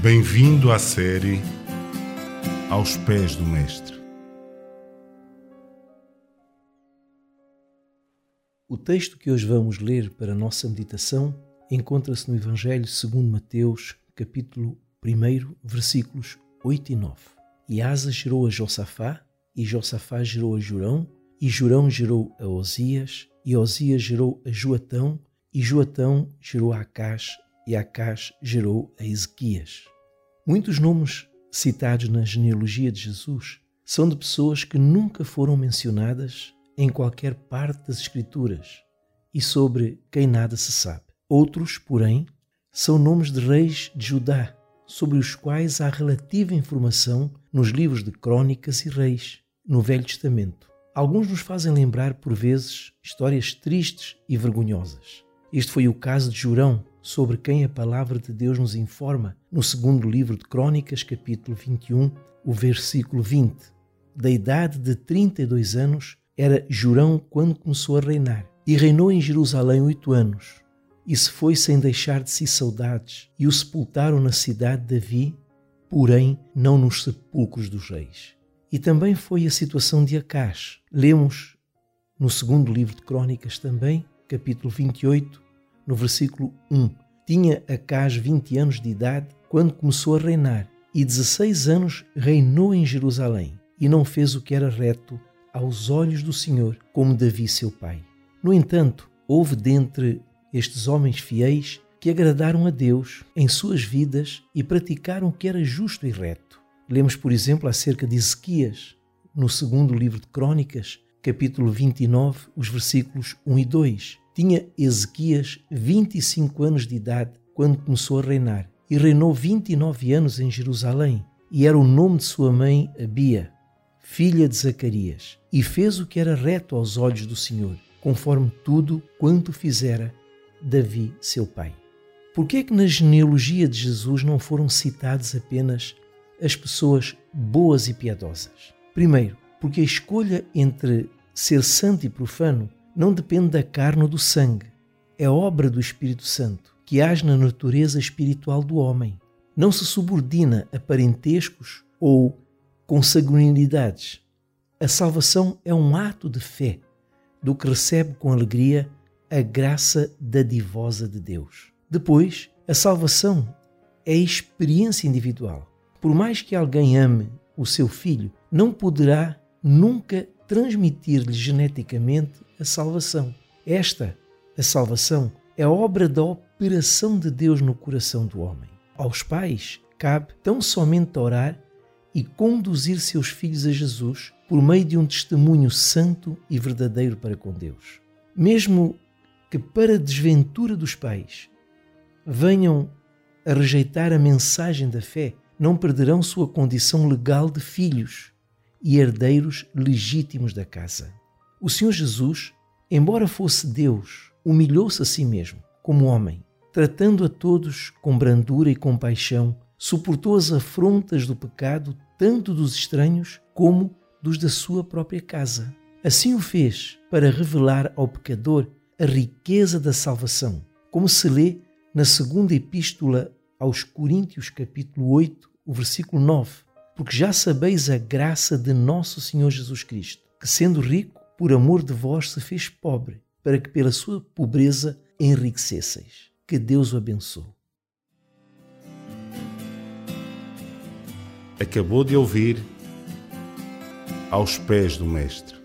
Bem-vindo à série Aos Pés do Mestre. O texto que hoje vamos ler para a nossa meditação encontra-se no Evangelho segundo Mateus, capítulo 1, versículos 8 e 9. E Asa gerou a Josafá, e Josafá gerou a Jurão, e Jurão gerou a Osias, e Osias gerou a Joatão, e Joatão gerou a Acás, e Acás gerou a Ezequias. Muitos nomes citados na genealogia de Jesus são de pessoas que nunca foram mencionadas em qualquer parte das Escrituras e sobre quem nada se sabe. Outros, porém, são nomes de reis de Judá, sobre os quais há relativa informação nos livros de Crônicas e Reis, no Velho Testamento. Alguns nos fazem lembrar, por vezes, histórias tristes e vergonhosas. Este foi o caso de Jurão, sobre quem a palavra de Deus nos informa no segundo livro de Crônicas, capítulo 21, o versículo 20. Da idade de 32 anos era Jurão quando começou a reinar, e reinou em Jerusalém oito anos. E se foi sem deixar de si saudades, e o sepultaram na cidade de Davi, porém não nos sepulcros dos reis. E também foi a situação de Acás. Lemos no segundo livro de Crônicas também, capítulo 28, no versículo 1. Tinha Acás 20 anos de idade quando começou a reinar, e 16 anos reinou em Jerusalém, e não fez o que era reto aos olhos do Senhor, como Davi seu pai. No entanto, houve dentre estes homens fiéis que agradaram a Deus em suas vidas e praticaram o que era justo e reto. Lemos, por exemplo, acerca de Ezequias, no segundo livro de Crônicas, capítulo 29, os versículos 1 e 2. Tinha Ezequias 25 anos de idade quando começou a reinar e reinou 29 anos em Jerusalém. E era o nome de sua mãe Abia, filha de Zacarias, e fez o que era reto aos olhos do Senhor, conforme tudo quanto fizera Davi, seu pai. Por que é que na genealogia de Jesus não foram citadas apenas as pessoas boas e piedosas? Primeiro, porque a escolha entre ser santo e profano não depende da carne ou do sangue. É obra do Espírito Santo, que age na natureza espiritual do homem. Não se subordina a parentescos ou consanguinidades. A salvação é um ato de fé, do que recebe com alegria a graça dadivosa de Deus. Depois, a salvação é experiência individual. Por mais que alguém ame o seu filho, não poderá nunca transmitir-lhe geneticamente a salvação. Esta, a salvação, é obra da operação de Deus no coração do homem. Aos pais cabe tão somente orar e conduzir seus filhos a Jesus por meio de um testemunho santo e verdadeiro para com Deus. Mesmo que para a desventura dos pais venham a rejeitar a mensagem da fé, não perderão sua condição legal de filhos e herdeiros legítimos da casa. O Senhor Jesus, embora fosse Deus, humilhou-se a si mesmo, como homem, tratando a todos com brandura e compaixão, suportou as afrontas do pecado, tanto dos estranhos como dos da sua própria casa. Assim o fez para revelar ao pecador a riqueza da salvação, como se lê na segunda epístola aos Coríntios, capítulo 8, o versículo 9 porque já sabeis a graça de nosso Senhor Jesus Cristo, que sendo rico, por amor de vós se fez pobre, para que pela sua pobreza enriquecesseis. Que Deus o abençoe. Acabou de ouvir aos pés do Mestre